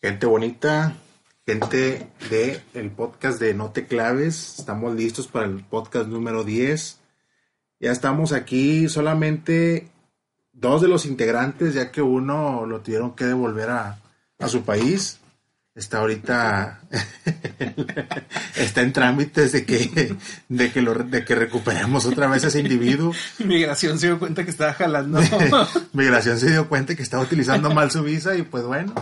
Gente bonita, gente de el podcast de No te claves, estamos listos para el podcast número 10. Ya estamos aquí solamente dos de los integrantes, ya que uno lo tuvieron que devolver a, a su país. Está ahorita está en trámites de que de que lo, de que recuperemos otra vez a ese individuo. Migración se dio cuenta que estaba jalando. Migración se dio cuenta que estaba utilizando mal su visa y pues bueno,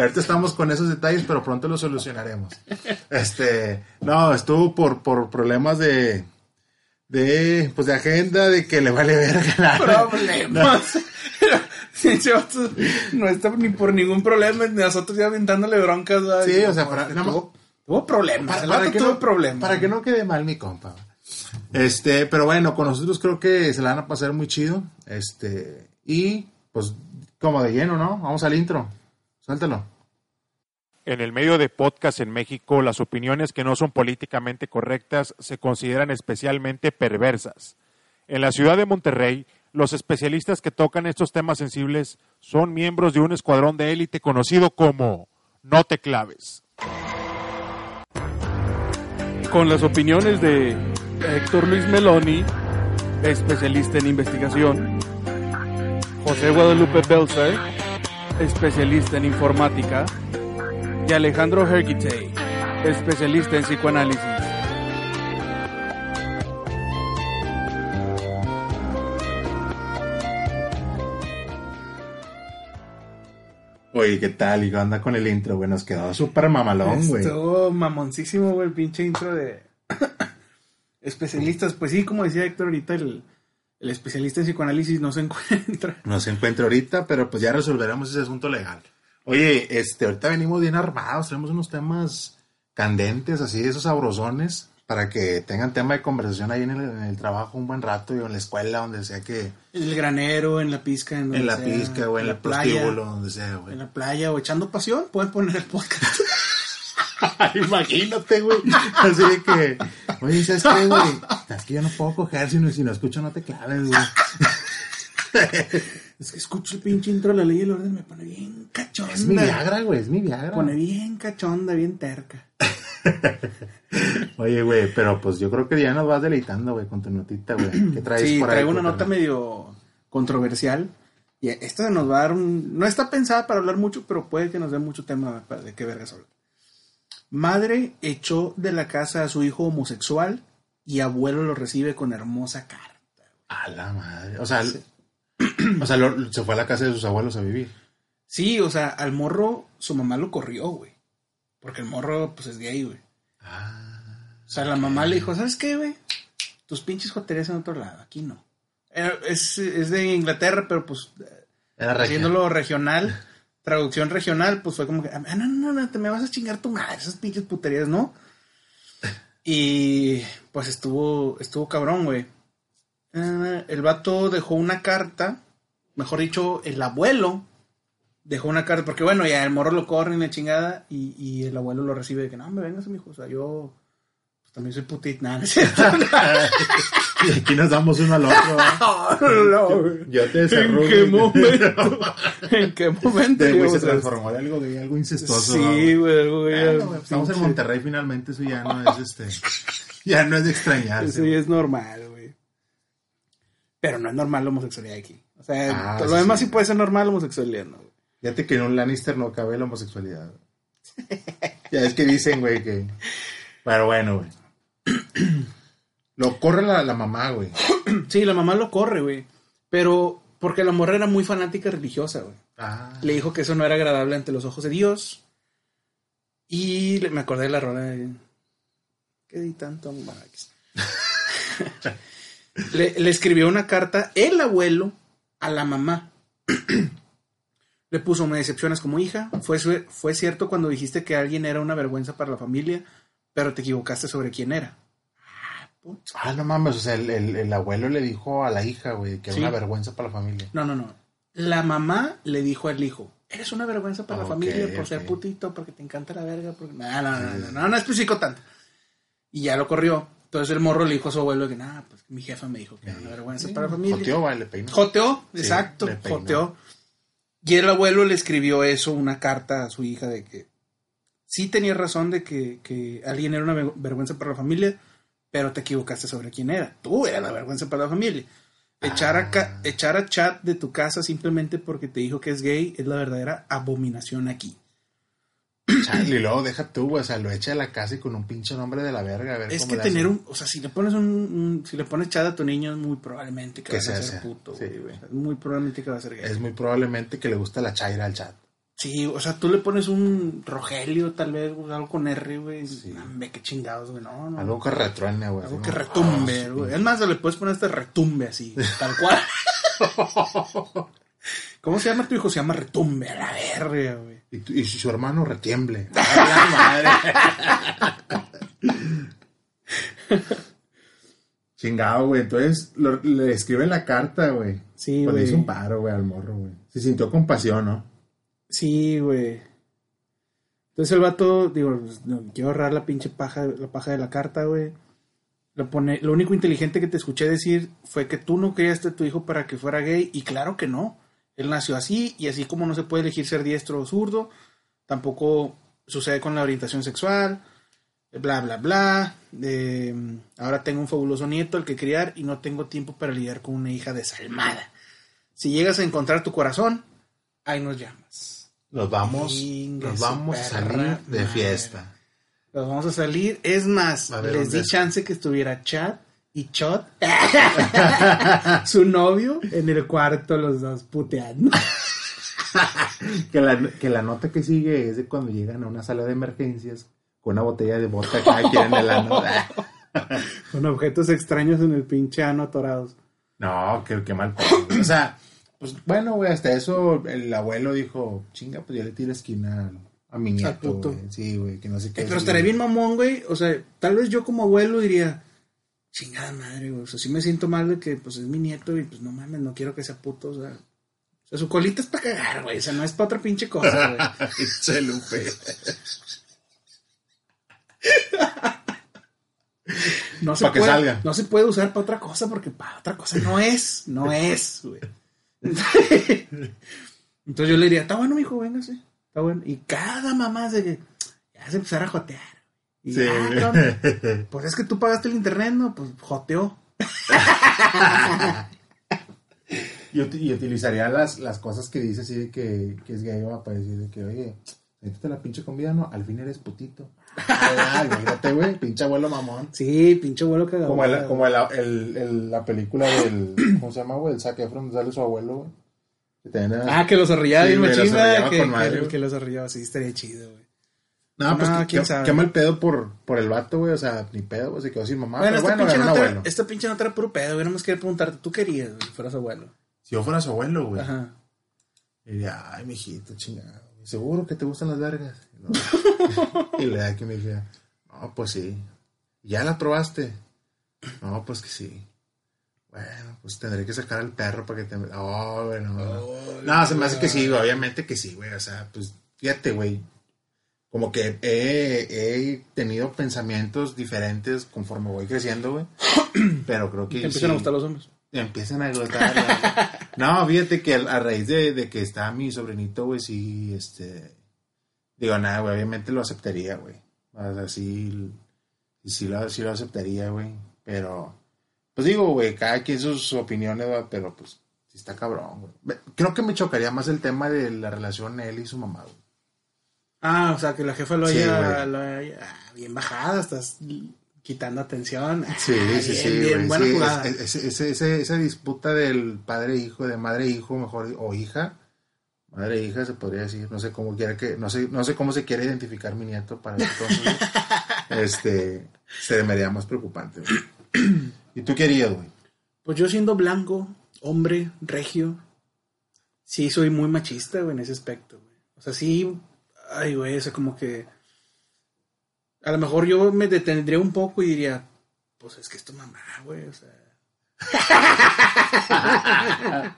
ahorita estamos con esos detalles, pero pronto lo solucionaremos. Este, no, estuvo por por problemas de de pues de agenda, de que le vale verga. Problemas. Sí, ese vato no está ni por ningún problema, nosotros ya aventándole broncas. ¿verdad? Sí, o sea, para- tuvo, tuvo problemas. para, que tuvo no, problemas. para que no quede mal mi compa. Este, pero bueno, con nosotros creo que se la van a pasar muy chido. Este, y pues como de lleno, ¿no? Vamos al intro. Suéltalo. En el medio de podcast en México, las opiniones que no son políticamente correctas se consideran especialmente perversas. En la ciudad de Monterrey, los especialistas que tocan estos temas sensibles son miembros de un escuadrón de élite conocido como No te claves. con las opiniones de Héctor Luis Meloni, especialista en investigación, José Guadalupe Belzer, especialista en informática, y Alejandro Hergitay, especialista en psicoanálisis. Oye, ¿qué tal? Y anda con el intro, güey. Nos quedó súper mamalón, güey. Estuvo mamoncísimo, güey, el pinche intro de especialistas. Pues sí, como decía Héctor ahorita, el, el especialista en psicoanálisis no se encuentra. No se encuentra ahorita, pero pues ya resolveremos ese asunto legal. Oye, este, ahorita venimos bien armados, tenemos unos temas candentes, así, esos sabrosones, para que tengan tema de conversación ahí en el, en el trabajo un buen rato y en la escuela, donde sea que, En el granero, en la pizca, en, donde en la sea, pizca o en, el prostíbulo, donde sea, güey. en la playa o echando pasión, pueden poner el podcast. Imagínate, güey. Así de que, oye, ¿sabes qué, güey? Es que yo no puedo coger si no, si no escucho, no te claves, güey. es que escucho el pinche intro de la ley y el orden me pone bien cachonda. Es mi Viagra, güey, es mi Viagra. Me pone bien cachonda, bien terca. Oye, güey, pero pues yo creo que ya nos vas deleitando, güey, con tu notita, güey. ¿Qué traes Sí, por ahí? traigo una nota medio controversial. Y esta nos va a dar un... No está pensada para hablar mucho, pero puede que nos dé mucho tema de qué vergas hablar. Madre echó de la casa a su hijo homosexual y abuelo lo recibe con hermosa cara. A la madre. O sea, o sea lo- se fue a la casa de sus abuelos a vivir. Sí, o sea, al morro su mamá lo corrió, güey. Porque el morro, pues, es gay, güey. Ah. O sea, la mamá le dijo, ¿sabes qué, güey? Tus pinches joterías en otro lado, aquí no. Eh, Es, es de Inglaterra, pero pues Era regia. haciéndolo regional, traducción regional, pues fue como que, ah, no, no, no, te me vas a chingar tu madre, esas pinches puterías, ¿no? Y pues estuvo, estuvo cabrón, güey. Eh, el vato dejó una carta, mejor dicho, el abuelo dejó una carta, porque bueno, ya el morro lo corre en la chingada y, y el abuelo lo recibe de que, no, me vengas, mijo, o sea, yo pues, también soy putit, nada. Y aquí nos damos uno al otro. ¿eh? No, güey. Yo te ¿En qué momento? ¿En qué momento? De, güey, se transformó en algo, de algo incestuoso. Sí, güey, algo estamos en Monterrey finalmente, eso ya no es este. Ya no es de extrañarse. Eso ya es normal, güey. Pero no es normal la homosexualidad aquí. O sea, Ah, todo sí, lo demás sí. sí puede ser normal la homosexualidad, ¿no? Fíjate que en un Lannister no cabe la homosexualidad. ya es que dicen, güey, que. Pero bueno, güey. Lo corre la, la mamá, güey. Sí, la mamá lo corre, güey. Pero porque la morra era muy fanática religiosa, güey. Ah. Le dijo que eso no era agradable ante los ojos de Dios. Y me acordé de la rola de... ¿Qué di tanto? Le, le escribió una carta el abuelo a la mamá. le puso, me decepcionas como hija. Fue, fue cierto cuando dijiste que alguien era una vergüenza para la familia, pero te equivocaste sobre quién era. Ah. Ah, no mames, o sea, el, el- el abuelo le dijo a la hija, güey, que Sí. era una vergüenza para la familia. No, no, no. La mamá le dijo al hijo, eres una vergüenza para la familia por ser putito, porque te encanta la verga. Porque... No, no, no, no, no, no. Y ya lo corrió. Entonces el morro le dijo a su abuelo que, nada, pues mi jefa me dijo que era una vergüenza para la familia. Joteó, vale, le peinó. Joteó, Sí, exacto, joteó. Y el abuelo le escribió eso, una carta a su hija de que sí tenía razón de que, que alguien era una ve- vergüenza para la familia, pero te equivocaste sobre quién era. Tú eras la vergüenza para la familia. Echar a, ca- echar a chat de tu casa simplemente porque te dijo que es gay es la verdadera abominación aquí. Chale, y luego deja tú, güey. O sea, lo echa de la casa y con un pinche nombre de la verga. A ver Es cómo que le tener un, o sea, si le pones un, un- si le pones chat a tu niño es muy probablemente que, Que vas a ser puto. Sí, güey. sea, muy probablemente que va a ser gay. Es muy probablemente que le gusta la chaira al chat. Sí, o sea, tú le pones un Rogelio, tal vez, algo con R, güey. Sí. Qué chingados, güey. No, no. Algo que retruene, güey. Algo que retumbe, ah, güey. sí. Es más, le puedes poner este retumbe así, tal cual. ¿Cómo se llama tu hijo? Se llama retumbe, a la verga, güey. Y, tu- y si su hermano retiemble. La madre. Chingado, güey. Entonces lo- le escribe la carta, güey. Sí, Pues güey. hizo un paro, güey, al morro, güey. Se sintió compasión, ¿no? Sí, güey. Entonces el vato, digo, pues, no, quiero ahorrar la pinche paja, la paja de la carta, güey. Lo, pone, lo único inteligente que te escuché decir fue que tú no criaste a tu hijo para que fuera gay, y claro que no. Él nació así, y así como no se puede elegir ser diestro o zurdo, tampoco sucede con la orientación sexual, bla, bla, bla. Eh, ahora tengo un fabuloso nieto al que criar y no tengo tiempo para lidiar con una hija desalmada. Si llegas a encontrar tu corazón, ahí nos llamas. Nos vamos, nos vamos a salir de fiesta. Nos vamos a salir. Es más, A les ¿dónde di chance que estuviera Chad y Chot, su novio, en el cuarto, los dos puteando. Que la, que la nota que sigue es de cuando llegan a una sala de emergencias con una botella de vodka cada quien en el ano. Con objetos extraños en el pinche ano atorados. No, qué, qué mal. O sea, pues bueno, güey, hasta eso el abuelo dijo, chinga, pues ya le tira esquina a mi nieto, güey. Sí, güey, que no sé qué. Eh, pero estaría güey. bien mamón, güey. O sea, tal vez yo como abuelo diría, chingada madre, güey. O sea, sí me siento mal de que pues es mi nieto y pues no mames, no quiero que sea puto. O sea, o sea su colita es para cagar, güey. O sea, no es para otra pinche cosa, güey. Lupe. No se, Pa' que puede, salga. no se puede usar para otra cosa porque para otra cosa no es, no es, güey. Entonces yo le diría, está bueno, mijo, véngase, está bueno. Y cada mamá se que ya se empezara a jotear. Y Sí. ya, ¿qué onda? pues es que tú pagaste el internet, ¿no? Pues joteó. Y, uti- y utilizaría las, las cosas que dice así de que, que es gay, para decir de que, oye, métete la pinche comida, ¿no? Al fin eres putito. Ah, imagínate, güey, pinche abuelo mamón. Sí, pinche abuelo cagado. Como, el, como el, el- el- la película del, ¿cómo se llama, güey? El Zac Efron, donde sale su abuelo, güey. Que Ah, que los arrollaba Sí, bien arrollaba que, que- que, los arrollaba, sí, estaría chido, güey. No, pues No, que- quién sabe. qué mal pedo por, por el vato, güey. O sea, ni pedo, güey. Se quedó sin mamá. bueno, pero esta, bueno, pinche era abuelo. esta pinche nota era puro pedo, güey. Nomás quería preguntarte, ¿tú querías, güey, si fueras abuelo? Si yo fuera su abuelo, güey. Ajá. Diría, ay, mijito, chingado. Seguro que te gustan las vergas. Y, no. y le da que me dijera, no, pues sí. ¿Ya la probaste? No, pues que sí. Bueno, pues tendré que sacar al perro para que te... Oh, bueno. no. No, se me hace que sí, güey, obviamente que sí, güey. O sea, pues fíjate, güey. Como que he, he tenido pensamientos diferentes conforme voy creciendo, güey. Pero creo que empiezan sí, a gustar los hombres. empiezan a gustar. no, fíjate que a raíz de, de que está mi sobrinito, güey, sí, este... Digo, nada, güey, obviamente lo aceptaría, güey. O sea, sí, sí lo, sí lo aceptaría, güey. Pero, pues digo, güey, cada quien sus opiniones, güey, pero pues sí está cabrón, güey. Creo que me chocaría más el tema de la relación él y su mamá, güey. Ah, o sea, que la jefa lo Sí, haya, güey. lo haya- ah, bien bajada, estás quitando atención. Ah, Sí, sí, bien, sí, buena Sí, jugada. es- es- esa disputa del padre-hijo, de madre-hijo, mejor, o hija, madre-hija se podría decir, no sé cómo quiera que, no sé, no sé cómo se quiere identificar mi nieto para entonces, este, se me haría más preocupante, güey. ¿Y tú qué harías, güey? Pues yo siendo blanco, hombre, regio, sí soy muy machista, güey, en ese aspecto, güey. O sea, sí, ay, güey, o sea, como que... A lo mejor yo me detendría un poco y diría, pues es que es tu mamá, güey, o sea...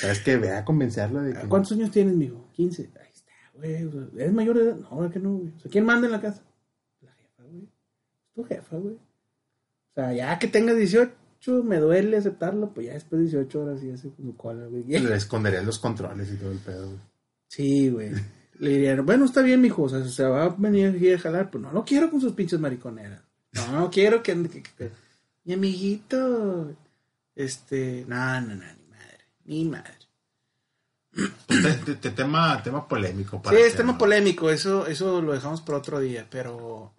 ¿Sabes que Ve a convencerlo de que... ¿Cuántos años tienes, mijo? 15. Ahí está, güey. o sea, ¿Es mayor de edad? No, ¿verdad que no, güey? O sea, ¿quién manda en la casa? La jefa, güey. Es tu jefa, güey. O sea, ya que tengas 18, 18 me duele aceptarlo, pues ya después de 18 horas y hace como cola, güey. Le esconderías los controles y todo el pedo, güey. Sí, güey. Le dirían, bueno, está bien, mijo, o sea, se va a venir aquí a jalar, pues no lo quiero con sus pinches mariconeras. No, no quiero que, que- que- mi amiguito, este, no, no, no, ni madre, ni madre. Te- te- te- tema, tema polémico. Sí, para es hacer, tema polémico, eso, eso lo dejamos por otro día, pero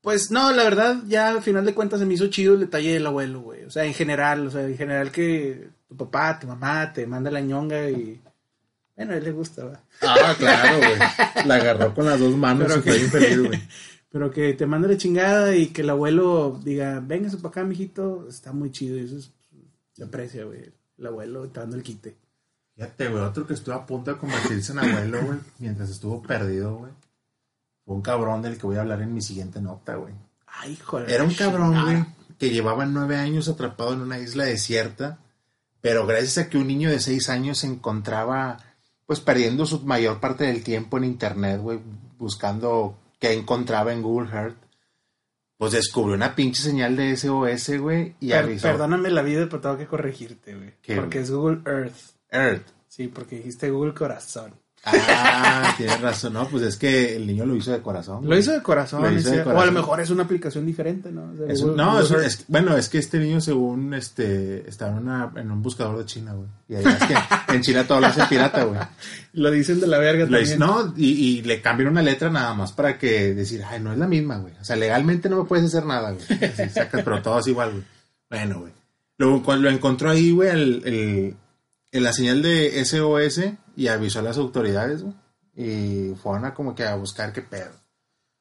pues no, la verdad, ya al final de cuentas se me hizo chido el detalle del abuelo, güey. O sea, en general, o sea, en general que tu papá, tu mamá te manda la ñonga y bueno, a él le gusta, ¿va? Ah, claro, güey. La agarró con las dos manos Pero y fue que- bien feliz, güey. Pero que te mande la chingada y que el abuelo diga, venga para acá, mijito, está muy chido. Y eso es- se aprecia, güey. El abuelo te dando el quite. Fíjate, güey, otro que estuvo a punto de convertirse en abuelo, güey, mientras estuvo perdido, güey. Fue un cabrón del que voy a hablar en mi siguiente nota, güey. Ay, joder. Era un cabrón, güey, que llevaba nueve años atrapado en una isla desierta, pero gracias a que un niño de seis años se encontraba, pues, perdiendo su mayor parte del tiempo en internet, güey, buscando qué encontraba en Google Earth, pues descubrió una pinche señal de SOS, güey, y Per- avisó. perdóname la vida, pero tengo que corregirte, güey. ¿Qué, Porque es Google Earth. Earth. Sí, porque dijiste Google Corazón. Ah, tienes razón, no, pues es que el niño lo hizo de corazón. Lo hizo de corazón. Lo hizo O a lo mejor es una aplicación diferente, ¿no? O sea, Es Google- un- no, Google es, un- Earth. es- bueno, es que este niño según este estaba en, una, en un buscador de China, güey. Y ahí es que en China todo lo hace pirata, güey. Lo dicen de la verga Lo también. no, y, y le cambian una letra nada más para que decir, ay, no es la misma, güey. O sea, legalmente no me puedes hacer nada, güey. Así sacas, pero todo es igual, güey. Bueno, güey. Luego cuando lo encontró ahí, güey, el, el- en la señal de SOS y avisó a las autoridades, güey. Y fueron a como que a buscar qué pedo.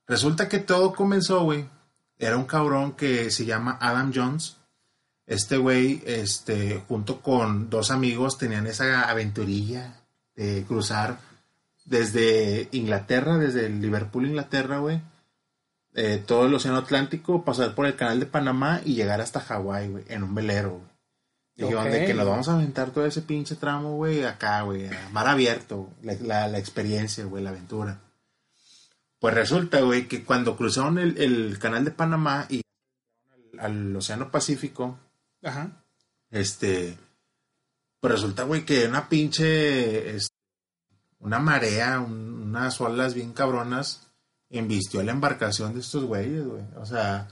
Resulta que todo comenzó, güey. Era un cabrón que se llama Adam Jones. Este güey, este, junto con dos amigos, tenían esa aventurilla de cruzar desde Inglaterra, desde Liverpool, Inglaterra, güey. eh, todo el Océano Atlántico, pasar por el Canal de Panamá y llegar hasta Hawái, güey, en un velero, güey. Dijeron Ok. de que nos vamos a aventar todo ese pinche tramo, güey, acá, güey, a mar abierto, la, la- la experiencia, güey, la aventura. Pues resulta, güey, que cuando cruzaron el, el Canal de Panamá y al, al Océano Pacífico, Ajá. este, pues resulta, güey, que una pinche, es- una marea, un- unas olas bien cabronas, embistió la embarcación de estos güeyes, güey. O sea,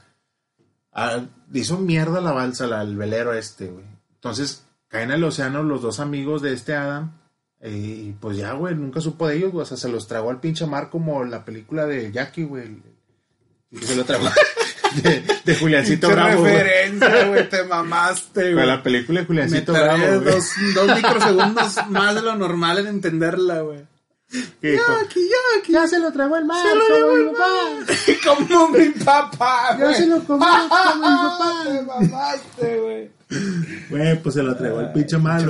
a- hizo mierda la balsa, la- el velero este, güey. Entonces, caen al océano los dos amigos de este Adam. eh, Y pues ya, güey, nunca supo de ellos, güey. O sea, se los tragó al pinche mar como la película de Jackie, güey. Y se lo tragó de, de Juliancito Qué Bravo, referencia, güey, te mamaste, Con güey. la película de Juliancito Bravo, dos, dos microsegundos más de lo normal en entenderla, güey. Dijo, Aquí, ya, aquí. Ya se lo tragó el mar, Se lo como llevó mi el papá. Como mi papá, Ya güey. se lo comió como mi papá. Te mamaste, güey. Güey, pues se lo el Ay, pinche mar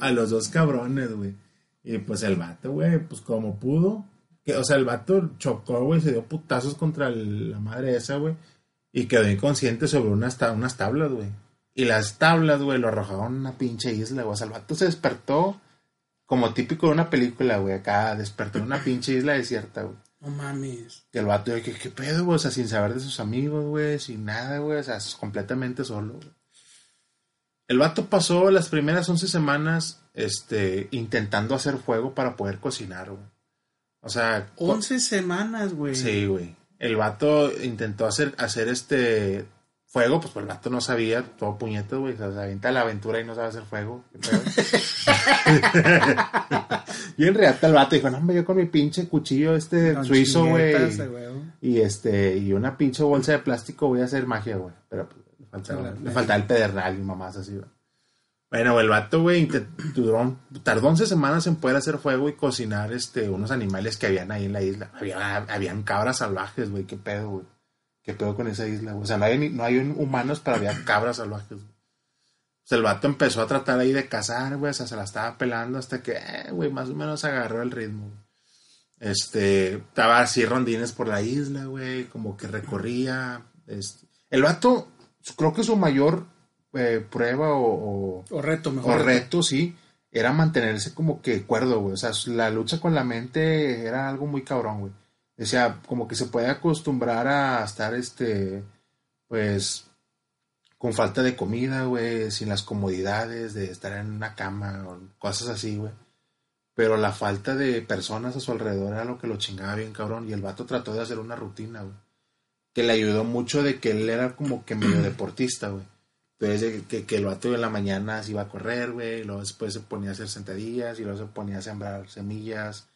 a los, dos- cabrones, güey. Y pues el vato, güey, pues como pudo. Que, o sea, el vato chocó, güey, se dio putazos contra el- la madre esa, güey. Y quedó inconsciente sobre unas, ta- unas tablas, güey. Y las tablas, güey, lo arrojaron a una pinche isla, güey. O sea, el vato se despertó como típico de una película, güey. Acá despertó en una pinche isla desierta, güey. No mames. Y el vato, ¿qué, qué pedo, güey? O sea, sin saber de sus amigos, güey, sin nada, güey. O sea, completamente solo, güey. El vato pasó las primeras 11 semanas este, intentando hacer fuego para poder cocinar, güey. O sea, co- 11 semanas, güey. sí, güey. El vato intentó hacer, hacer este fuego, pues, pues el vato no sabía, todo puñeto, güey. O sea, se avienta a la aventura y no sabe hacer fuego. Y en realidad el vato dijo, no, hombre, yo con mi pinche cuchillo este Con suizo, güey. Y este, y una pinche bolsa de plástico voy a hacer magia, güey. Pero pues, faltaba, le faltaba el pedernal y mamás así, güey. Bueno, el vato, güey, duró- tardó 11 semanas en poder hacer fuego y cocinar este, unos animales que habían ahí en la isla. Había, habían cabras salvajes, güey, qué pedo, güey. Qué pedo con esa isla, güey. O sea, no hay, no hay humanos, pero había cabras salvajes, güey. O sea, el vato empezó a tratar ahí de cazar, güey, o sea, se la estaba pelando hasta que, eh, güey, más o menos agarró el ritmo, güey. Este, estaba así rondines por la isla, güey, como que recorría. este. El vato, creo que su mayor eh, prueba o, o- O reto, mejor. o reto, sí, era mantenerse como que cuerdo, güey. O sea, la lucha con la mente era algo muy cabrón, güey. O sea, como que se puede acostumbrar a estar, este, pues, con falta de comida, güey, sin las comodidades de estar en una cama o cosas así, güey. Pero la falta de personas a su alrededor era lo que lo chingaba bien cabrón. Y el vato trató de hacer una rutina, güey. Que le ayudó mucho de que él era como que medio deportista, güey. Entonces, que, que el vato en la mañana se iba a correr, güey. y Luego después se ponía a hacer sentadillas y luego se ponía a sembrar semillas.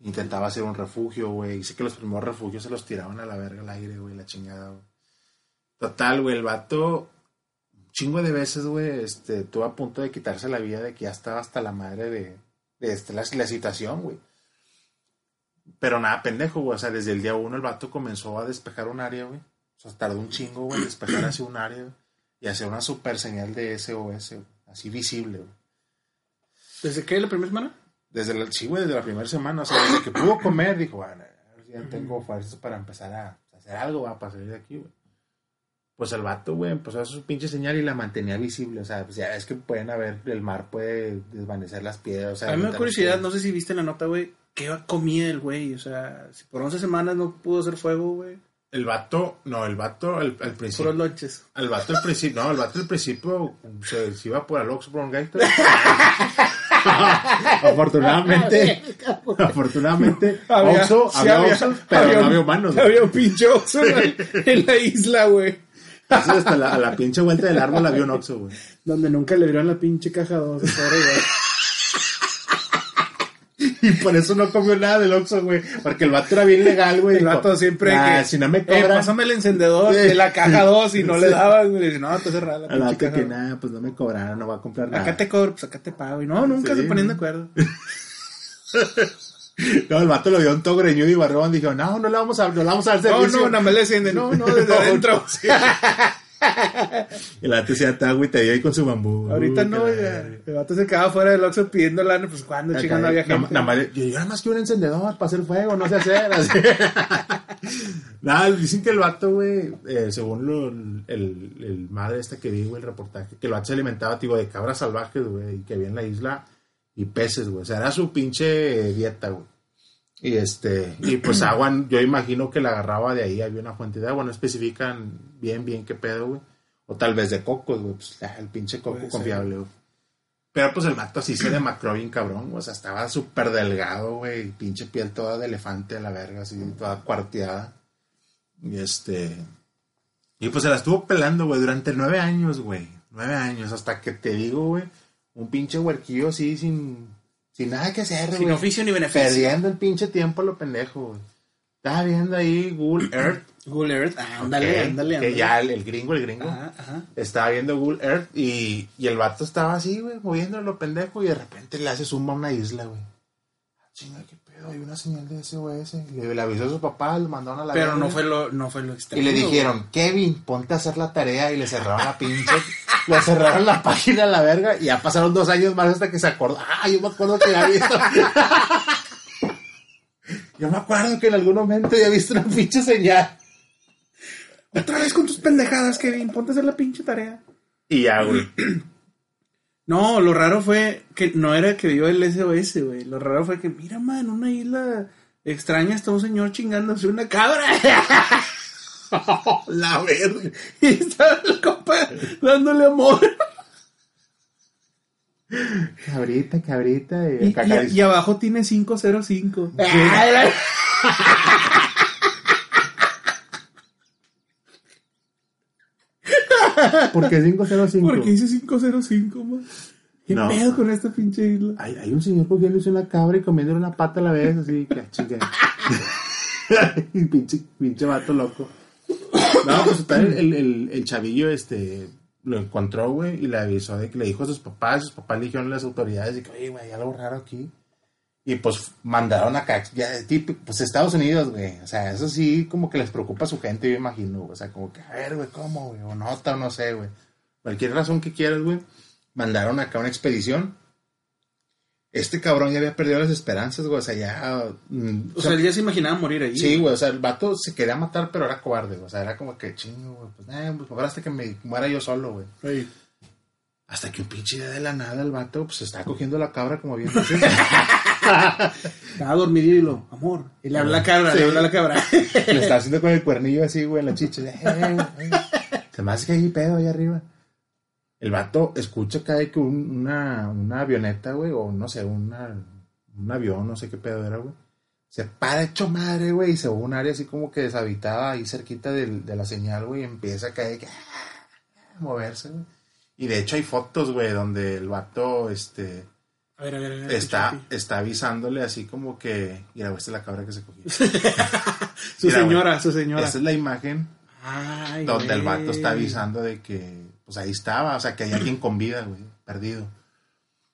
Intentaba hacer un refugio, güey. Dice que los primeros refugios se los tiraban a la verga al aire, güey. La chingada, güey. Total, güey. El vato, un chingo de veces, güey, este, estuvo a punto de quitarse la vida de que ya estaba hasta la madre de, de este, la, la situación, güey. Pero nada, pendejo, güey. O sea, desde el día uno el vato comenzó a despejar un área, güey. O sea, tardó un chingo, güey, despejar hacia un área güey, y hacer una super señal de SOS, güey. Así visible, güey. ¿Desde qué? ¿La primera semana? Desde la, sí, güey, desde la primera semana. O sea, desde que pudo comer, dijo, bueno, ya tengo fuerzas para empezar a hacer algo, va, para salir de aquí, güey. Pues el vato, güey, empezó a hacer su pinche señal y la mantenía visible. O sea, pues ya es que pueden haber, el mar puede desvanecer las piedras. O sea, a mí me da curiosidad, no sé si viste la nota, güey. ¿Qué comía el güey? O sea, si por 11 semanas no pudo hacer fuego, güey. El vato, no, el vato al, al principio. Puros lonches. El vato al principio, no, el vato al principio se, se iba por el un gaito. afortunadamente, afortunadamente, Había- Oxxo, sí había había- pero había no había humanos. güey. Había un pinche Oxxo en la, en la isla, güey. Entonces, hasta la, a la pinche vuelta del árbol había un Oxxo, güey. Donde nunca le dieron la pinche caja 2. pobre güey. Y por eso no comió nada del Oxxo, güey. Porque el vato era bien legal, güey. El vato siempre "Nah, que, si no me eh, cobran, pásame el encendedor Sí. de la caja 2 y no Sí. le daban, güey. Dice, no, está cerrada la pinche que nada, pues no me cobraron, no va a comprar nada. Acá te cobro, pues acá te pago. Y no, nunca Sí. se ponían de acuerdo. No, el vato lo vio un todo greñudo y barbón. Dijo, no, no le vamos a, no le vamos a dar No, servicio. no, nada más le enciende. No, no, desde No, adentro. Y el vato se está agüitadillo ahí con su bambú. Ahorita Uy, no, ya. El vato se quedaba fuera del Oxxo pidiendo lana, pues cuando chingando había nada- gente. nada más yo, nada más que un encendedor para hacer fuego, no sé hacer. así. Nada, dicen que el vato, güey, eh, según lo, el, el madre esta que vi, güey, el reportaje, que el vato se alimentaba, tipo, de cabras salvajes, güey, y que había en la isla, y peces, güey. O sea, era su pinche dieta, güey. Y este, y pues agua, yo imagino que la agarraba de ahí, había una fuente de agua, no especifican bien, bien qué pedo, güey. O tal vez de cocos, güey, pues ah, el pinche coco Puede confiable, güey. Pero pues el vato así se demacró bien cabrón, güey. O sea, estaba súper delgado, güey. Pinche piel toda de elefante a la verga, así, toda cuarteada. Y este. Y pues se la estuvo pelando, güey, durante nueve años, güey. Nueve años, hasta que te digo, güey. Un pinche huerquillo así, sin, sin nada que hacer, güey. Sin oficio ni beneficio. Perdiendo el pinche tiempo a lo pendejo, güey. Estaba viendo ahí Google Earth. Google Earth, ándale, ok, ándale, Que ándale. ya el, el gringo, el gringo. Ajá, ajá. Estaba viendo Google Earth y, y el vato estaba así, güey, moviéndolo lo pendejo y de repente le hace zumba a una isla, güey. Ah, Chinga, qué hay una señal de SOS. Le, le avisó a su papá, lo mandaron a la Pero no fue lo, no fue lo Y extraño. le dijeron, Kevin, ponte a hacer la tarea y le cerraron la pinche, le cerraron la página a la verga y ya pasaron dos años más hasta que se acordó. Ah, yo me acuerdo que había visto. yo me acuerdo que en algún momento había visto una pinche señal. Otra vez con tus pendejadas, Kevin. Ponte a hacer la pinche tarea. Y ya, güey. No, lo raro fue que no era que vio el SOS, güey. Lo raro fue que, mira, man, una isla extraña está un señor chingándose una cabra. la verga. y estaba el compa dándole amor. Cabrita, cabrita. Y, Y, y- y abajo tiene 505. ¿Por qué 505? ¿Por qué dice 505, man? ¿Qué No. pedo con esta pinche isla? Hay, hay un señor cogiéndose una cabra y comiéndole una pata a la vez, así que chinga. Y pinche, pinche vato loco. No, pues total, el, el, el chavillo este lo encontró, güey, y le avisó de que le dijo a sus papás, sus papás le dijeron a las autoridades de que, oye, güey, hay algo raro aquí. Y pues mandaron acá, ya, pues Estados Unidos, güey. O sea, eso sí, como que les preocupa a su gente, yo imagino, güey. O sea, como que, a ver, güey, ¿cómo, güey? O nota, o no sé, güey. Cualquier razón que quieras, güey. Mandaron acá una expedición. Este cabrón ya había perdido las esperanzas, güey. O sea, ya. mm, O sea, él ya se imaginaba morir ahí. Sí, güey, o sea, el vato se quería matar, pero era cobarde, güey. O sea, era como que chingo, güey. Pues, eh, pues ahora hasta que me muera yo solo, güey. Hasta que un pinche día de la nada el vato, pues se está cogiendo la cabra, como bien dices. Estaba dormido y lo, amor. Y le habla la cabra, Sí. le habla la cabra. Le está haciendo con el cuernillo así, güey, la chicha. Eh, eh. Se me hace que hay pedo ahí arriba. El vato escucha que hay que un- una, una avioneta, güey, o no sé, una, un avión, no sé qué pedo era, güey. Se para hecho madre, güey, y se va a un área así como que deshabitada ahí cerquita del- de la señal, güey, y empieza a caer, que, a moverse, güey. Y de hecho hay fotos, güey, donde el vato, este, A ver, a ver, a ver. está, está avisándole así como que, mira, esta es la cabra que se cogió. Su Mira, señora, su señora. Esa es la imagen Ay, donde el vato está avisando de que, pues ahí estaba, o sea, que hay alguien con vida, güey, perdido.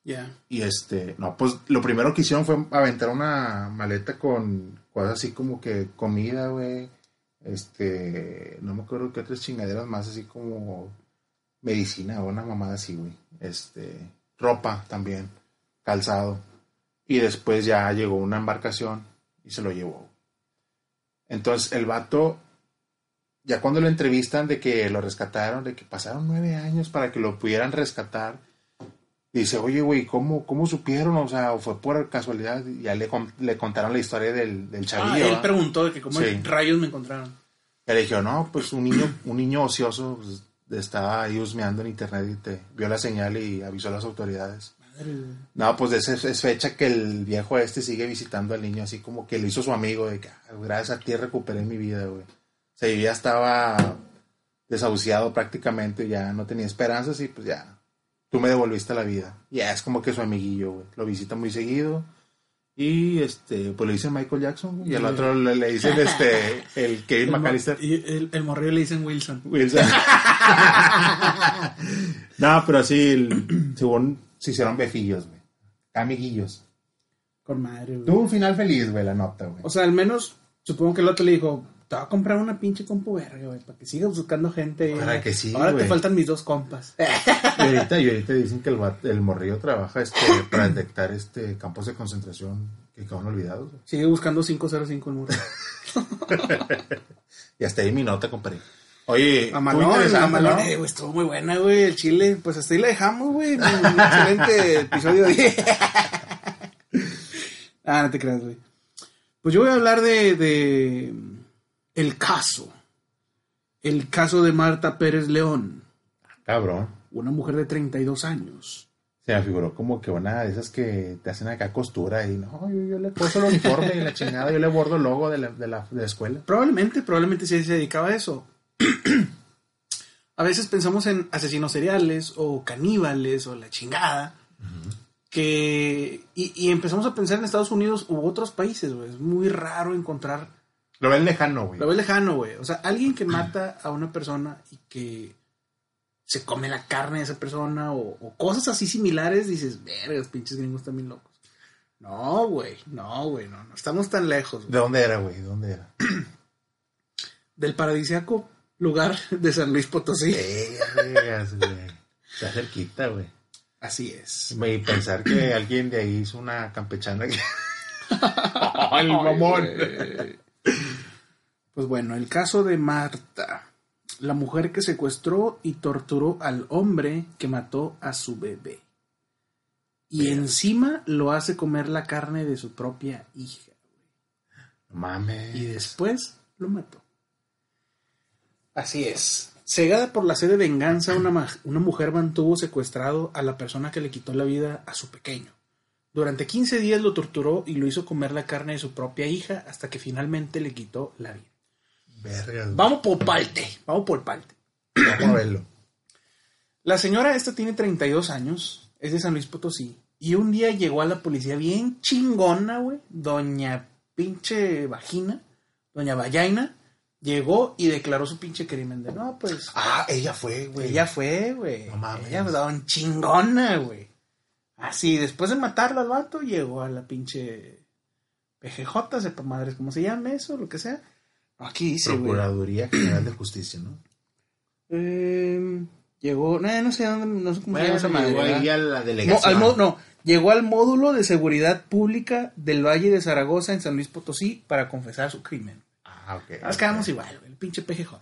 Ya. Y este, no, pues lo primero que hicieron fue aventar una maleta con cosas así como que comida, güey. Este, no me acuerdo qué otras chingaderas más, así como medicina o una mamada así, güey. Este, ropa también, calzado. Y después ya llegó una embarcación y se lo llevó. Entonces el vato, ya cuando lo entrevistan de que lo rescataron, de que pasaron nueve años para que lo pudieran rescatar, dice, oye, güey, ¿cómo, ¿cómo supieron? O sea, ¿o fue por casualidad. Ya le, le contaron la historia del, del Ah, chavillo. él ¿va? preguntó de que cómo Sí. rayos me encontraron. Y le dijeron, no, pues un niño, un niño ocioso pues, estaba ahí husmeando en internet y te vio la señal y avisó a las autoridades. Madre, güey. No, pues es, es fecha que el viejo este sigue visitando al niño, así como que le hizo su amigo de que "Ah, gracias a ti recuperé mi vida, güey. O sea, ya estaba desahuciado prácticamente, ya no tenía esperanzas y pues ya, tú me devolviste la vida. Ya es como que su amiguillo, güey. Lo visita muy seguido. Y este, pues le dicen Michael Jackson, güey, y al otro le, le dicen este, el Kevin El, McAllister. y el, el morrillo le dicen Wilson. Wilson. no, pero sí, el- según se hicieron befillos, güey. Amiguillos. Con madre, güey. Tuvo un final feliz, güey, la nota, güey. O sea, al menos supongo que el otro le dijo, te voy a comprar una pinche compu verga, güey, para que sigas buscando gente. Para que sí, Ahora güey. te faltan mis dos compas. Y ahorita, y ahorita dicen que el, el morrillo trabaja este, para detectar este campos de concentración que quedaron olvidados. güey. Sigue buscando 505 en muro. Y hasta ahí mi nota, compadre. Oye, A tú Malón, interesante, a Malón, ¿no? eh, güey, estuvo muy buena, güey, el chile. Pues hasta ahí la dejamos, güey. Un excelente episodio 10. ah, no te creas, güey. Pues yo voy a hablar de, de el caso. El caso de Marta Pérez León, Cabrón. una mujer de 32 años. Se me figuró como que una de esas que te hacen acá costura y no, yo, yo le puedo el uniforme y la chingada, yo le bordo el logo de la, de la, de la escuela. Probablemente, probablemente sí se dedicaba a eso. a veces pensamos en asesinos seriales o caníbales o la chingada. Que. Y, y empezamos a pensar en Estados Unidos u otros países, güey. Es muy raro encontrar. Lo ven lejano, güey. Lo ves lejano, güey. O sea, alguien que mata a una persona y que se come la carne de esa persona o, o cosas así similares, dices, vergas, pinches gringos también locos. No, güey. No, güey. No, no estamos tan lejos. güey. ¿De dónde era, güey? ¿De dónde era? Del paradisiaco lugar de San Luis Potosí. Vergas, güey. Está cerquita, güey. Así es. Y pensar que alguien de ahí hizo una campechana. que- ¡Ay, mamón! Pues bueno, el caso de Marta, la mujer que secuestró y torturó al hombre que mató a su bebé. Y encima lo hace comer la carne de su propia hija. Mames. Y después lo mató. Así es. Cegada por la sed de venganza, una, una mujer mantuvo secuestrado a la persona que le quitó la vida a su pequeño. Durante 15 días lo torturó y lo hizo comer la carne de su propia hija hasta que finalmente le quitó la vida. Vergas. güey. Vamos por parte, vamos por parte. Vamos a verlo. La señora esta tiene 32 años, es de San Luis Potosí, y un día llegó a la policía bien chingona, güey, doña pinche vagina, doña vallaina, llegó y declaró su pinche crimen de, no, pues, Ah, ella fue, güey. ella fue, güey, No mames. ella don chingona, güey. Así, después de matarlo al vato, llegó a la pinche PGJ, sepa madres cómo se llama eso, lo que sea. Aquí dice, güey. Procuraduría General de Justicia, ¿no? Eh, llegó, no, no sé dónde, no sé cómo se llama esa madre. llegó a la No, delegación. al mo- no, llegó al módulo de seguridad pública del Valle de Zaragoza en San Luis Potosí para confesar su crimen. Ah, ok. Nos quedamos igual, güey, el pinche PGJ.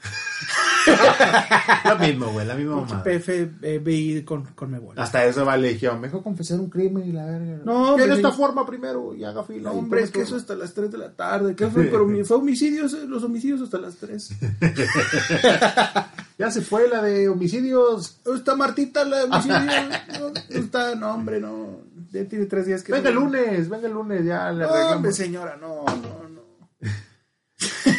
Lo mismo, güey, la misma Pinche mamá. PFBI con, con Mebol. Hasta eso va legión. Mejor confesar un crimen y la verga. No, Tiene pues, esta forma primero y haga fila. No, hombre, es que eso hasta las 3 de la tarde. ¿Qué fue? Pero fue homicidios, eh, los homicidios hasta las 3. Ya se fue la de homicidios. ¿Dónde está Martita la de homicidio? No, ¿dónde está? No, hombre, no. Ya tiene tres días que... Venga el lunes, venga el lunes, ya le No, hombre, arreglamos. señora, no, no, no.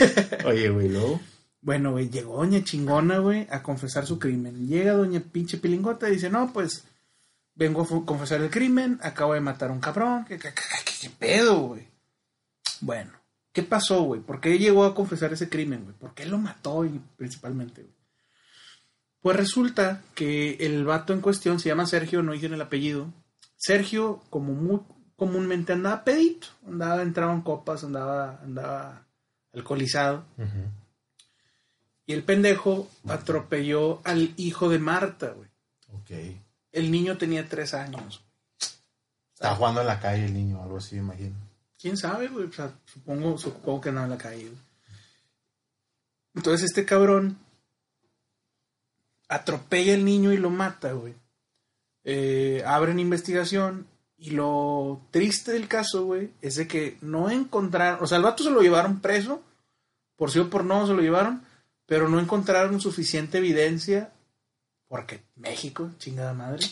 Oye, güey, luego. Bueno, güey, llegó doña chingona, güey, a confesar su crimen. Llega doña pinche pilingota y dice, no, pues, vengo a confesar el crimen, acabo de matar a un cabrón, ¿qué, qué, qué- qué- qué pedo, güey? Bueno, ¿qué pasó, güey? ¿Por qué llegó a confesar ese crimen, güey? ¿Por qué lo mató y, principalmente, güey? Pues resulta que el vato en cuestión se llama Sergio, no dicen el apellido. Sergio, como muy comúnmente andaba pedito, andaba, entraba en copas, andaba, andaba alcoholizado. Y el pendejo atropelló al hijo de Marta, güey. Ok. El niño tenía tres años. Estaba jugando en la calle el niño, algo así, me imagino. ¿Quién sabe, güey? O sea, supongo, supongo que andaba en la calle, güey. Entonces este cabrón atropella al niño y lo mata, güey. Eh, abren investigación y lo triste del caso, güey, es de que no encontraron, o sea, el vato se lo llevaron preso, por sí o por no se lo llevaron, pero no encontraron suficiente evidencia, porque México, chingada madre,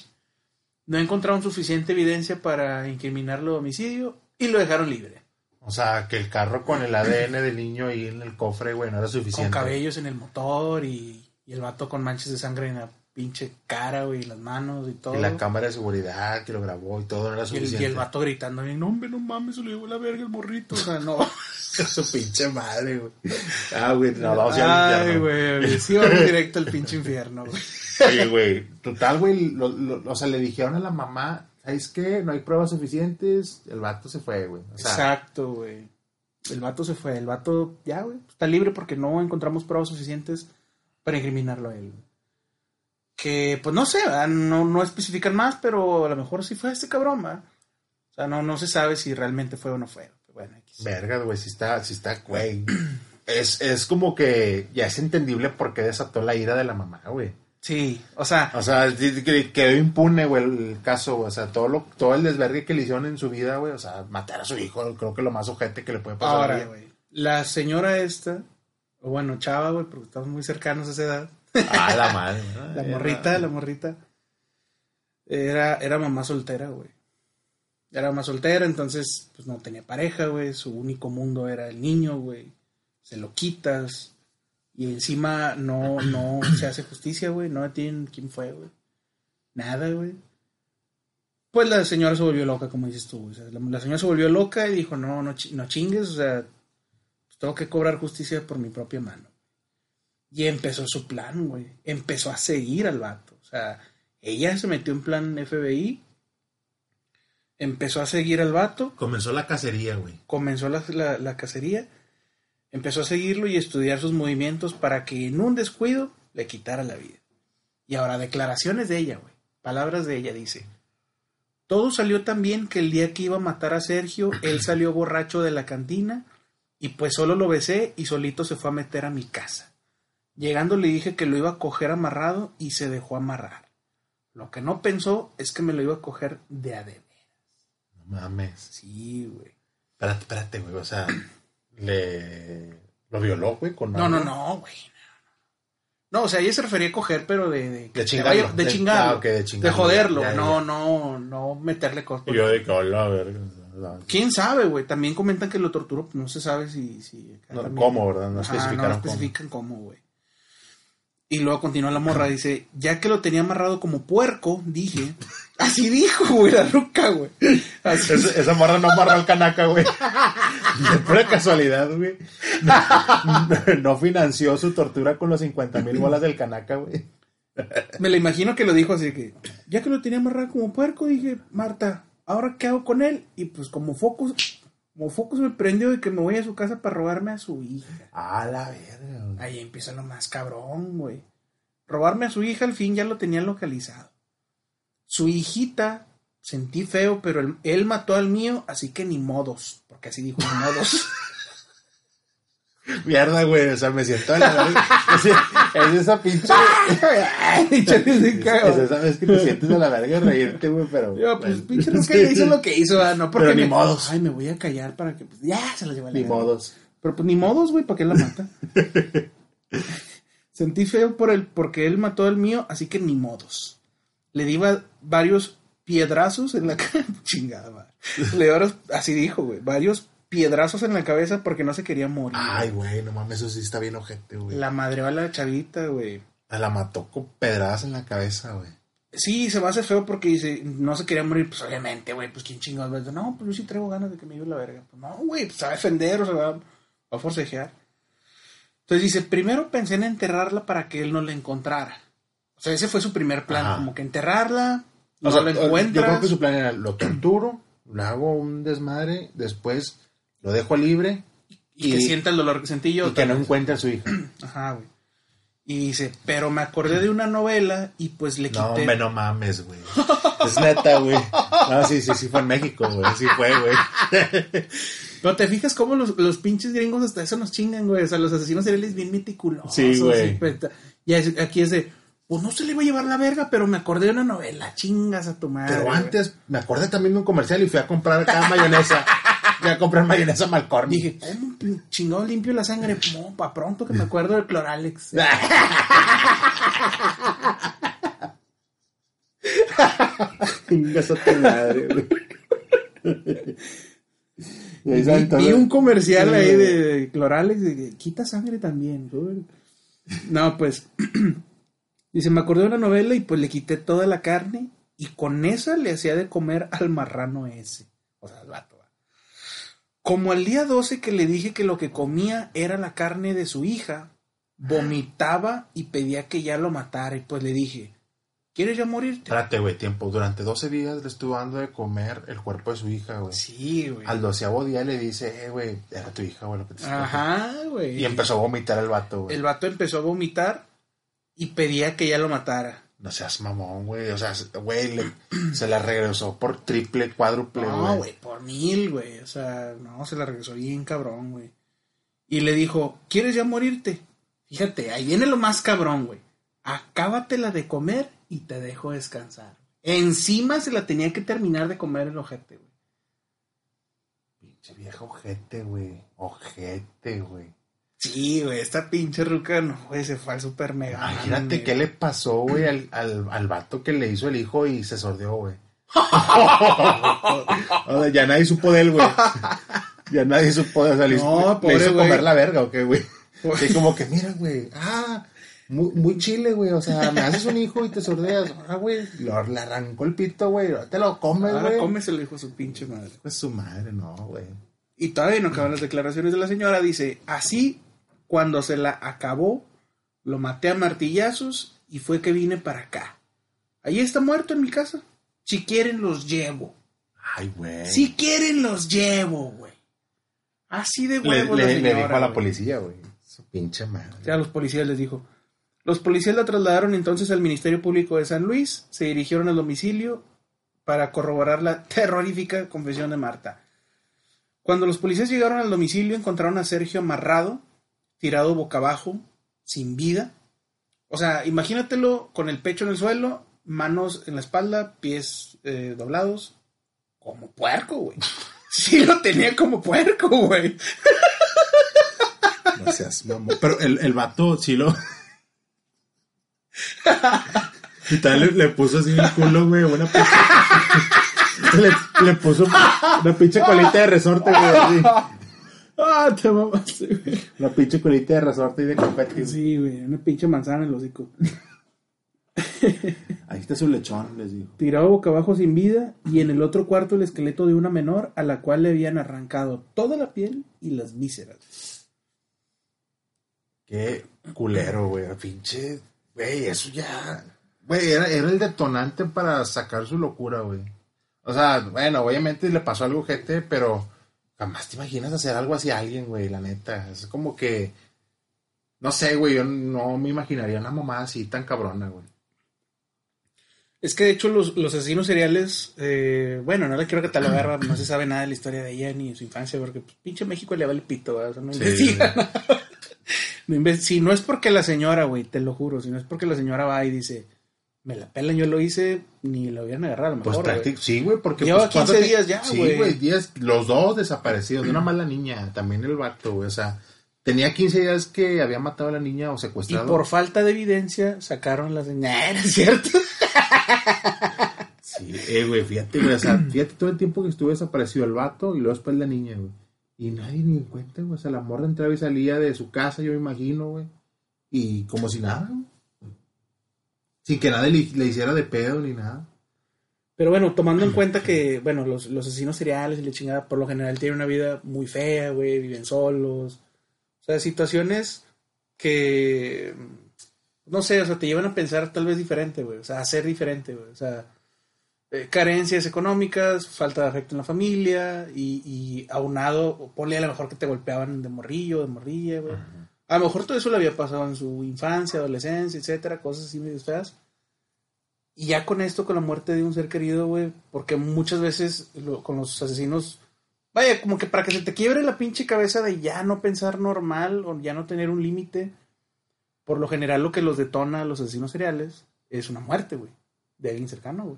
no encontraron suficiente evidencia para incriminarlo de homicidio y lo dejaron libre. O sea, que el carro con el ADN del niño ahí en el cofre, güey, no era suficiente. Con cabellos en el motor y, y el vato con manchas de sangre en la pinche cara, güey, y las manos y todo. Y la cámara de seguridad que lo grabó y todo no era Y el, suficiente. y el vato gritando, no, hombre, no mames, se lo llevó la verga el morrito. O sea, no. Su pinche madre, güey. Ah, güey, no, vamos a ir al Ay, güey, sí vamos directo al pinche infierno, güey. Oye, güey, total, güey, lo- lo- o sea, le dijeron a la mamá, ¿sabes qué? No hay pruebas suficientes. El vato se fue, güey. O sea, Exacto, güey. El vato se fue, el vato ya, güey, está libre porque no encontramos pruebas suficientes para incriminarlo a él. güey. Que, pues no sé, no, no especifican más, pero a lo mejor sí fue este cabrón, ¿verdad? O sea, no, no se sabe si realmente fue o no fue. Bueno, verga, güey, si está, si está, güey. Es, es como que ya es entendible por qué desató la ira de la mamá, güey. Sí, o sea, O sea, quedó impune, güey, el caso, güey. O sea, todo, lo, todo el desvergue que le hicieron en su vida, güey. O sea, matar a su hijo, creo que lo más ojete que le puede pasar. ahora, güey, la señora esta, o bueno, chava, güey, porque estamos muy cercanos a esa edad. Ah, la madre. ¿no? La morrita, la morrita. Era, era mamá soltera, güey. Era mamá soltera, entonces pues no tenía pareja, güey. Su único mundo era el niño, güey. Se lo quitas. Y encima no, no se hace justicia, güey. No tienen quién fue, güey. Nada, güey. Pues la señora se volvió loca, como dices tú. O sea, la, la señora se volvió loca y dijo, no, no, no chingues, o sea, pues, tengo que cobrar justicia por mi propia mano. Y empezó su plan, güey. Empezó a seguir al vato. O sea, ella se metió en plan FBI. Empezó a seguir al vato. Comenzó la cacería, güey. Comenzó la, la- la cacería. Empezó a seguirlo y estudiar sus movimientos para que en un descuido le quitara la vida. Y ahora, declaraciones de ella, güey. Palabras de ella, dice. Todo salió tan bien que el día que iba a matar a Sergio, él salió borracho de la cantina y pues solo lo besé y solito se fue a meter a mi casa. Llegando le dije que lo iba a coger amarrado y se dejó amarrar. Lo que no pensó es que me lo iba a coger de a de. No mames. Sí, güey. Espérate, espérate, güey. O sea, le. Lo violó, güey, con No, no, no, güey. No, o sea, ella se refería a coger, pero de... De, De chingarlo. De, De- chingarlo. ah, de chingarlo. joderlo. Ya, ya, no, no, no meterle. Y yo de que, hola, verga. la- ¿Quién sabe, güey? También comentan que lo torturó, pues, no se sabe si... si No, también- ¿Cómo, verdad? No Ajá, especificaron no especifican cómo, güey. Y luego continúa la morra, dice, ya que lo tenía amarrado como puerco, dije... Así dijo, güey, la ruca, güey. Así Esa, esa morra no amarró al canaca, güey. De pura casualidad, güey. No, no financió su tortura con los 50 mil bolas del canaca, güey. Me lo imagino que lo dijo así que, ya que lo tenía amarrado como puerco, dije, Marta, ¿ahora qué hago con él? Y pues como Focus, como Focus me prendió de que me voy a su casa para robarme a su hija. A la verga, güey. Ahí empieza lo más cabrón, güey. Robarme a su hija, al fin ya lo tenían localizado. Su hijita, sentí feo, pero él, él mató al mío, así que ni modos, porque así dijo, ni modos. Mierda, güey. O sea, me siento de la verga. Es, es esa pinche. Es esa vez que te sientes de la verga reírte, güey, pero. Yo, pues, pinche Ruca hizo lo que hizo, ah, no porque Pero ni me- modos. Ay, me voy a callar para que, pues, ya se la lleva la Ni verga. modos. Pero pues ni modos, güey, ¿para qué la mata? Sentí feo por él, porque él mató al mío, así que ni modos. Le di va- varios piedrazos en la cabeza. Chingada, madre. Le di varios- así dijo, güey. Varios piedrazos en la cabeza porque no se quería morir. Ay, güey, no mames, eso sí está bien ojete, güey. La madre a la chavita, güey. La mató con pedradas en la cabeza, güey. Sí, se me hace feo porque dice, no se quería morir, pues obviamente, güey, pues quién decir, No, pues yo sí traigo ganas de que me lleve la verga. Pues no, güey, pues se va a defender o se va, va a forcejear. Entonces dice, primero pensé en enterrarla para que él no la encontrara. O sea, ese fue su primer plan, Ajá. como que enterrarla, no O sea, la Yo encuentras. creo que su plan era, lo torturo, le hago un desmadre, después lo dejo libre y, que sienta el dolor que sentí yo. y que no encuentre a su hija. Ajá, güey. Y dice, pero me acordé de una novela y pues le quité. No, hombre, no mames, güey. Es neta, güey. No, sí, sí, sí fue en México, güey. Sí fue, güey. Pero te fijas cómo los, los pinches gringos hasta eso nos chingan, güey. O sea, los asesinos seriales bien meticulosos. Sí, güey. y pues, Y aquí es de, pues no se le va a llevar la verga, pero me acordé de una novela. Chingas a tu madre. Pero güey. antes me acordé también de un comercial y fui a comprar acá mayonesa. Fui a comprar mayonesa Malcorn. Dije, ¿cómo chingado limpio la sangre? No, pa' pronto que me acuerdo del Cloralex. Chingas a tu madre, güey. Y Vi, un comercial Sí, ahí de, de Cloralex de que quita sangre también. güey. No, pues. Dice, me acordé de una novela y pues le quité toda la carne y con esa le hacía de comer al marrano ese. O sea, al vato. Como al día 12 que le dije que lo que comía era la carne de su hija, vomitaba y pedía que ya lo matara. Y pues le dije, ¿quieres ya morirte? Espérate, güey, tiempo. Durante 12 días le estuvo dando de comer el cuerpo de su hija, güey. Sí, güey. Al doceavo día le dice, eh, güey, era tu hija, güey, lo que te Ajá, güey. Y empezó a vomitar el vato, güey. El vato empezó a vomitar y pedía que ya lo matara. No seas mamón, güey. O sea, güey, le- se la regresó por triple, cuádruple, No, güey. güey, por mil, güey. O sea, no, se la regresó bien cabrón, güey. Y le dijo, ¿quieres ya morirte? Fíjate, ahí viene lo más cabrón, güey. Acábatela de comer y te dejo descansar. Encima se la tenía que terminar de comer el ojete, güey. Pinche viejo ojete, güey. Ojete, güey. Sí, güey, esta pinche ruca, no, güey, se fue al super mega. Imagínate qué le pasó, güey, al, al, al vato que le hizo el hijo y se sordeó, güey. O sea, ya nadie supo de él, güey. Ya nadie supo de él. O sea, le, No, le pobre hizo güey. comer la verga, ¿o qué, güey? Y como que, mira, güey, ah, muy, muy chile, güey. O sea, me haces un hijo y te sordeas. Ah, güey, lo- le arrancó el pito, güey. Te lo comes, Ahora güey. cómeselo, hijo de su pinche madre. Pues su madre, no, güey. Y todavía no acaban las declaraciones de la señora. Dice, así, cuando se la acabó, lo maté a martillazos y fue que vine para acá. Ahí está muerto en mi casa. Si quieren, los llevo. Ay, güey. Si quieren, los llevo, güey. Así de Le, huevos la le- le señora, dijo a la policía, güey. Su pinche madre. O sea, a los policías les dijo. Los policías la trasladaron entonces al Ministerio Público de San Luis, se dirigieron al domicilio para corroborar la terrorífica confesión de Marta. Cuando los policías llegaron al domicilio encontraron a Sergio amarrado, tirado boca abajo, sin vida. O sea, imagínatelo con el pecho en el suelo, manos en la espalda, pies eh, doblados, como puerco, güey. Sí lo tenía como puerco, güey. Seas mamón. Pero el, el vato sí lo. y tal le, le puso así el culo, güey. Una pinche. le, le puso una pinche colita de resorte, güey. así. Ah, te mamaste, güey. Una pinche colita de resorte y de confeti. Sí, güey, una pinche manzana en el hocico. Ahí está su lechón, les digo. Tirado boca abajo sin vida y en el otro cuarto el esqueleto de una menor a la cual le habían arrancado toda la piel y las vísceras. Qué culero, güey. Pinche. Güey, eso ya. Güey, era, era el detonante para sacar su locura, güey. O sea, bueno, obviamente le pasó algo, gente, pero jamás te imaginas hacer algo así a alguien, güey, la neta. Es como que. No sé, güey, yo no me imaginaría una mamá así tan cabrona, güey. Es que de hecho los, los asesinos seriales, eh, bueno, no le quiero catalogar, no se sabe nada de la historia de ella ni de su infancia, porque pues, pinche México le vale pito, ¿verdad? O sea, no Sí, investiga nada. Inve- si no es porque la señora, güey, te lo juro, si no es porque la señora va y dice, me la pelan, yo lo hice, ni lo hubieran agarrado a lo Pues mejor, güey. práctic- sí, güey, porque. Lleva pues, ¿cuánto 15 te- días ya, Sí, güey. güey, días, los dos desaparecidos, de una mala niña, también el vato, güey, o sea, Tenía 15 días que había matado a la niña o Y secuestrado. por falta de evidencia sacaron las ¿no es cierto? Sí, eh, güey, fíjate, güey. O sea, fíjate todo el tiempo que estuvo desaparecido el vato y luego después la niña, güey. Y nadie ni en cuenta, güey. O sea, la morra entraba y salía de su casa, yo me imagino, güey. Y como si nada, güey. Sin que nadie le, le hiciera de pedo ni nada. Pero bueno, tomando en cuenta que, bueno, los, los asesinos seriales y la chingada por lo general tienen una vida muy fea, güey, viven solos. O sea, situaciones que, no sé, o sea, te llevan a pensar tal vez diferente, güey. O sea, a ser diferente, güey. O sea, eh, carencias económicas, falta de afecto en la familia y, y aunado, ponle a lo mejor que te golpeaban de morrillo, de morrilla, güey. A lo mejor todo eso le había pasado en su infancia, adolescencia, etcétera, cosas así medio feas. Y ya con esto, con la muerte de un ser querido, güey, porque muchas veces con los asesinos, vaya, como que para que se te quiebre la pinche cabeza de ya no pensar normal o ya no tener un límite, por lo general lo que los detona a los asesinos seriales es una muerte, güey, de alguien cercano, güey.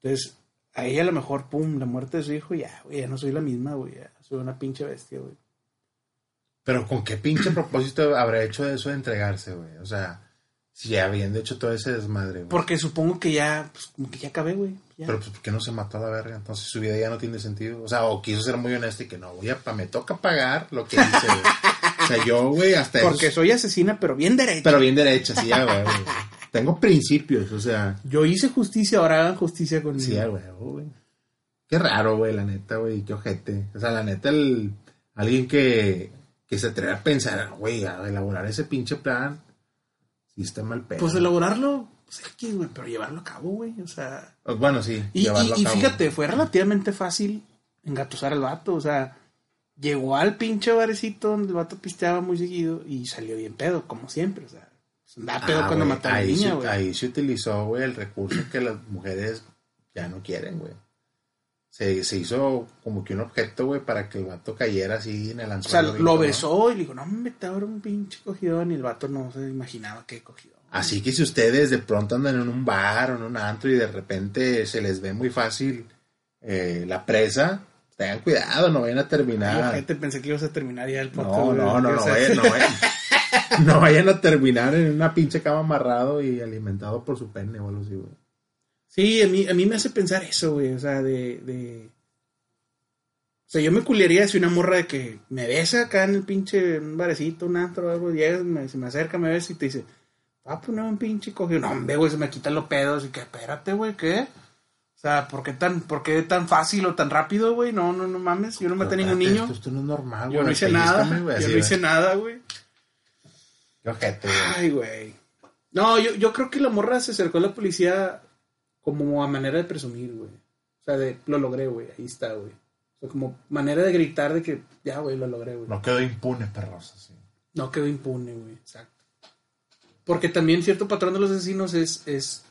Entonces, a ella a lo mejor, pum, la muerte de su hijo, ya, güey, ya no soy la misma, güey, ya soy una pinche bestia, güey. Pero con qué pinche propósito habrá hecho eso de entregarse, güey. O sea, si ya habiendo hecho todo ese desmadre, güey. Porque supongo que ya, pues, como que ya acabé, güey. ya. Pero pues, ¿por qué no se mató a la verga? Entonces su vida ya no tiene sentido. O sea, o quiso ser muy honesto y que no, güey, pa, me toca pagar lo que hice, güey. O sea, yo, güey, hasta Porque eso- soy asesina, pero bien derecha. Pero bien derecha, sí, ya, güey. güey. Tengo principios, o sea, Yo hice justicia, ahora hagan justicia conmigo. sí, ya, güey, güey. Qué raro, güey, la neta, güey, qué ojete. O sea, la neta, el, alguien que, que se atreve a pensar, güey, a elaborar ese pinche plan, sí está mal pedo. Pues elaborarlo, pues X, güey, pero llevarlo a cabo, güey. O sea. Bueno, sí, Y, llevarlo y- a cabo. fíjate, fue relativamente fácil engatusar al vato. O sea, llegó al pinche barecito donde el vato pisteaba muy seguido y salió bien pedo, como siempre. O sea, pues andaba pedo Ah, cuando güey, mató a la niña, güey. Ahí se utilizó, güey, el recurso que las mujeres ya no quieren, güey. Se, se hizo como que un objeto, güey, para que el vato cayera así en el O sea, anzuelo. lo besó y le dijo, no, me te abro un pinche cogidón. Y el vato no se imaginaba qué cogidón. Así que si ustedes de pronto andan en un bar o en un antro y de repente se les ve muy fácil eh, la presa, tengan cuidado, no vayan a Ay, terminar. ojete, pensé que ibas a terminar ya el podcast. No, no, no, no, vayan, no, vayan, no vayan a terminar en una pinche cama amarrado y alimentado por su pene o algo así, güey. Sí, a mí, a mí me hace pensar eso, güey. O sea, de, de. O sea, yo me culiaría si una morra de que me besa acá en el pinche un barecito, un antro o algo, llega, me, se me acerca, me besa y te dice, ah, pues no, un pinche cogido. No, hombre, güey, se me quitan los pedos y que, espérate, güey, ¿qué? O sea, ¿por qué tan, por qué tan fácil o tan rápido, güey? No, no, no mames, yo no maté a ningún niño. Esto, esto no es normal, Yo no hice nada, yo no hice nada, güey. Qué ojete, güey. Ay, güey. No, yo, yo creo que la morra se acercó a la policía como a manera de presumir, güey. O sea, de lo logré, güey. Ahí está, güey. O sea, como manera de gritar de que ya, güey, lo logré, güey. No. No quedó impune, perros, así. quedó impune, güey. Exacto. Porque también cierto patrón de los asesinos es, es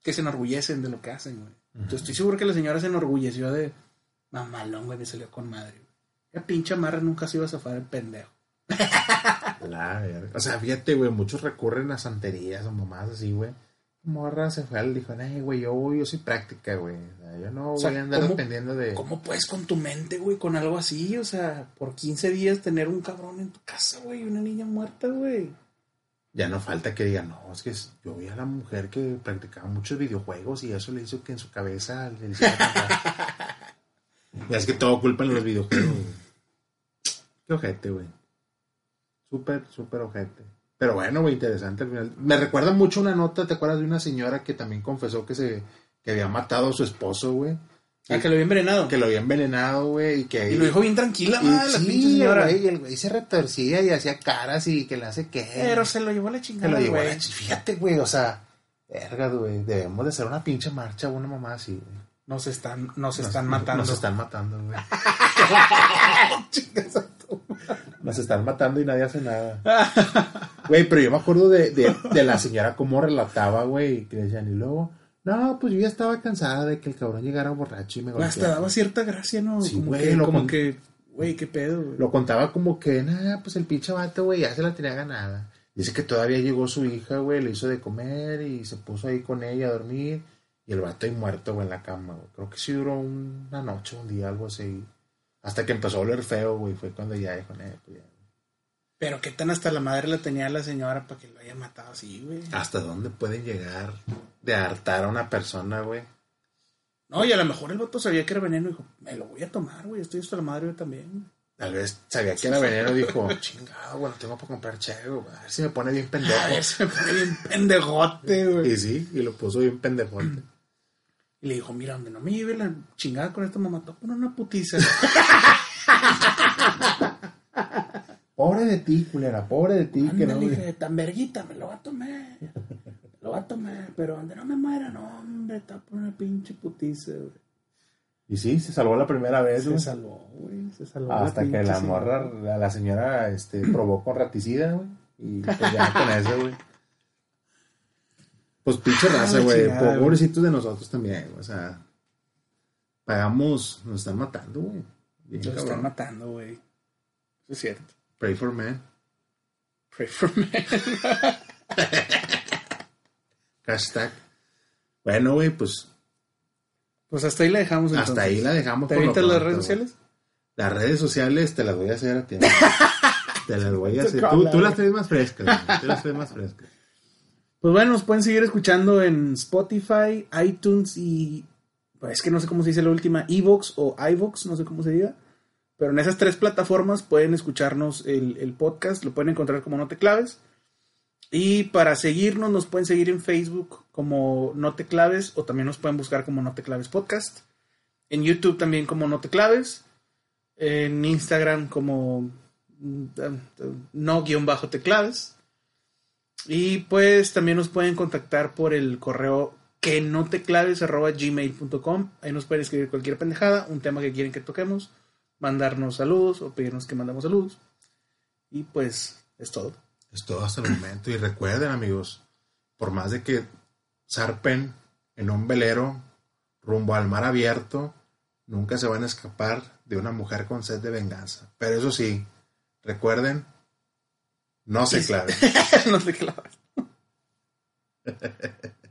que se enorgullecen de lo que hacen, güey. Entonces estoy seguro que la señora se enorgulleció de mamalón, güey, me salió con madre, güey. La pinche marra nunca se iba a zafar el pendejo. La verga. O sea, fíjate, güey, muchos recurren a santerías o mamás así, güey. Morra se fue al dijo, ay, güey, yo, yo soy práctica, güey. O sea, yo no O sea, voy a andar ¿cómo- dependiendo de. ¿Cómo puedes con tu mente, güey, con algo así? O sea, por 15 días tener un cabrón en tu casa, güey, y una niña muerta, güey. Ya no falta que digan, no, es que yo vi a la mujer que practicaba muchos videojuegos y eso le hizo que en su cabeza le hiciera. Ya es que todo culpa en los videojuegos, güey. Qué ojete, güey. Súper, súper ojete. Pero bueno, güey, interesante al final. Me recuerda mucho una nota, ¿te acuerdas de una señora que también confesó que se que había matado a su esposo, güey? Ah, que lo había envenenado. Que lo había envenenado, güey, y que... Y lo dijo bien tranquila, y- madre, la sí, pinche señora. güey, y el güey se retorcía y hacía caras y que le hace que... Pero se lo llevó a la chingada, lo llevó a la ch- Fíjate, güey, o sea, verga, güey, debemos de hacer una pinche marcha, una mamá así, güey. Nos están, nos Nos- están matando. Nos están matando, güey. Nos están matando y nadie hace nada. Güey, pero yo me acuerdo de, de, de la señora cómo relataba, güey, que decían, y luego, no, pues yo ya estaba cansada de que el cabrón llegara borracho y me Hasta golpeara. daba cierta gracia, ¿no? Sí, como güey, que, lo como con- que, güey, qué pedo, güey. Lo contaba como que, nada, pues el pinche vato, güey, ya se la tenía ganada. Dice que todavía llegó su hija, güey, le hizo de comer y se puso ahí con ella a dormir. Y el vato ahí muerto, güey, en la cama, güey. Creo que sí duró una noche, un día, algo así. Hasta que empezó a oler feo, güey. Fue cuando ya dijo, eh, pues ya. Pero qué tan hasta la madre la tenía la señora para que lo haya matado así, güey. ¿Hasta dónde pueden llegar de hartar a una persona, güey? No, y a lo mejor el vato sabía que era veneno y dijo, me lo voy a tomar, güey. Estoy hasta la madre yo también. Tal vez sabía que era veneno y dijo, chingado, güey, no tengo para comprar chego, güey. A ver si me pone bien pendejo. A ver, se me pone bien pendejote, güey. Y sí, y lo puso bien pendejote. Y le dijo, mira, donde no me lleve la chingada con esta mamá, te voy a poner una putiza. Pobre de ti, culera, pobre de ti. que no, Ándale, dije, tan verguita, me lo va a tomar. Lo va a tomar, pero donde no me muera, no, hombre, te voy a poner una pinche putiza, güey. Y sí, se salvó la primera vez, Se güey. salvó, güey, se salvó. Hasta la que la morra, la, la señora, este, probó con raticida, güey. Y pues ya con eso, güey. Pues pinche raza, Ah, la güey. güey. Pobrecitos de nosotros también, güey. O sea, pagamos, nos están matando, güey. Lo están matando, güey. Eso es cierto. Pray for man. Pray for me. Hashtag. Bueno, güey, pues Pues hasta ahí la dejamos entonces. hasta ahí la dejamos. ¿Te avientas las redes sociales? Las redes sociales te las voy a hacer a ti. te las voy a hacer. Tú, las traes más frescas. Tú las traes más frescas. Pues bueno, nos pueden seguir escuchando en Spotify, iTunes y. Pues es que no sé cómo se dice la última, Evox o iVox, no sé cómo se diga. Pero en esas tres plataformas pueden escucharnos el, podcast, lo pueden encontrar como No Te Claves. Y para seguirnos, nos pueden seguir en Facebook como No Te Claves o también nos pueden buscar como No Te Claves Podcast. En YouTube también como No Te Claves. En Instagram como mm, no-te claves. Y pues también nos pueden contactar por el correo que no te claves arroba gmail.com. Ahí nos pueden escribir cualquier pendejada, un tema que quieren que toquemos, mandarnos saludos o pedirnos que mandamos saludos. Y pues es todo. Es todo hasta el momento. Y recuerden, amigos, por más de que zarpen en un velero rumbo al mar abierto, nunca se van a escapar de una mujer con sed de venganza. Pero eso sí, recuerden, no se claven. no te claves.